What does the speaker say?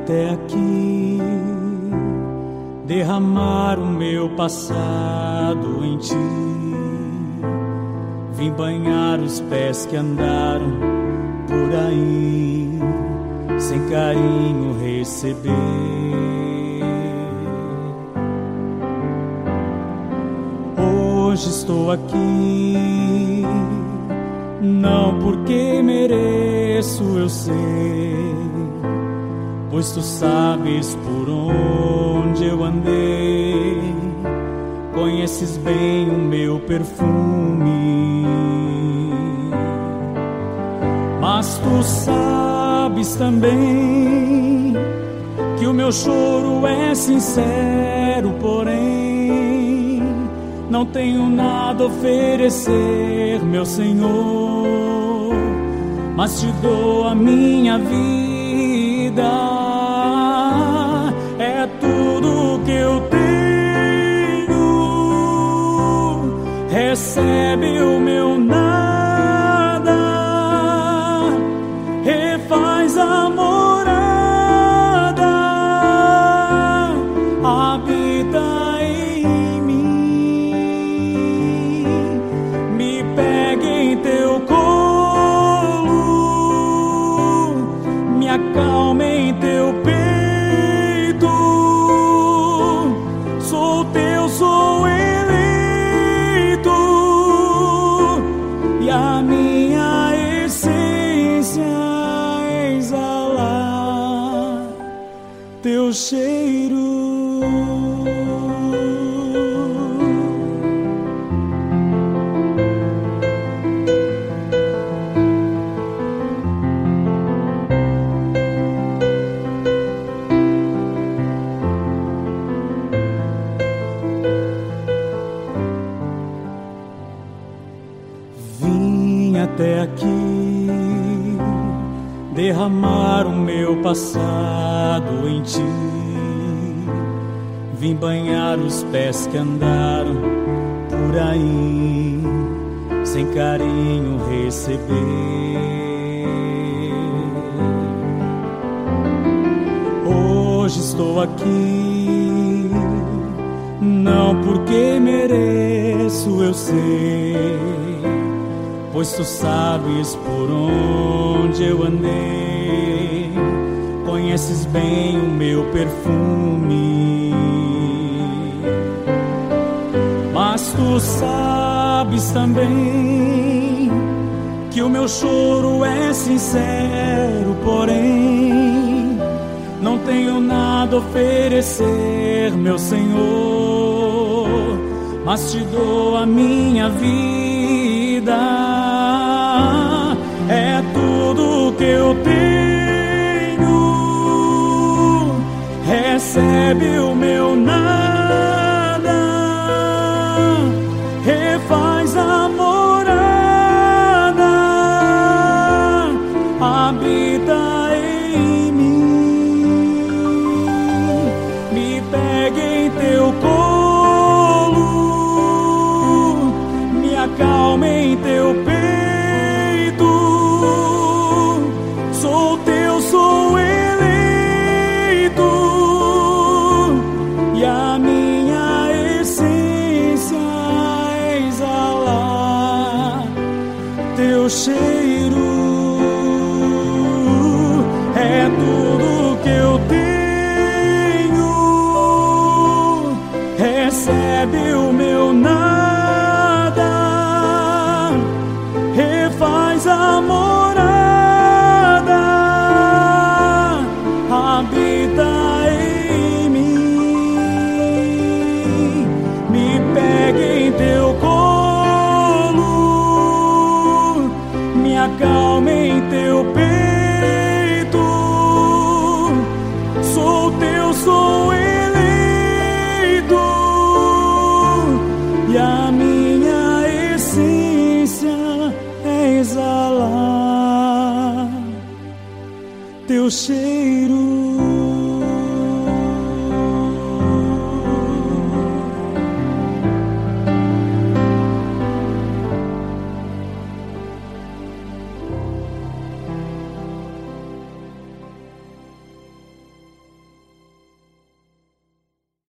até aqui, derramar o meu passado em ti. Vim banhar os pés que andaram por aí, sem carinho receber. Hoje estou aqui, não porque mereço, eu sei pois tu sabes por onde eu andei, conheces bem o meu perfume. Mas tu sabes também que o meu choro é sincero, porém não tenho nada a oferecer, meu Senhor, mas te dou a minha vida. Recebe o meu nada, cheiro. Vim até aqui derramar o meu passado em ti. Vim banhar os pés que andaram por aí, sem carinho receber. Hoje estou aqui, não porque mereço, eu sei pois tu sabes por onde eu andei, conheces bem o meu perfume. Mas tu sabes também que o meu choro é sincero, porém não tenho nada a oferecer, meu Senhor, mas te dou a minha vida. É tudo que eu tenho. Recebe o cheiro. É tudo que eu tenho. Recebe o meu nada, teu cheiro.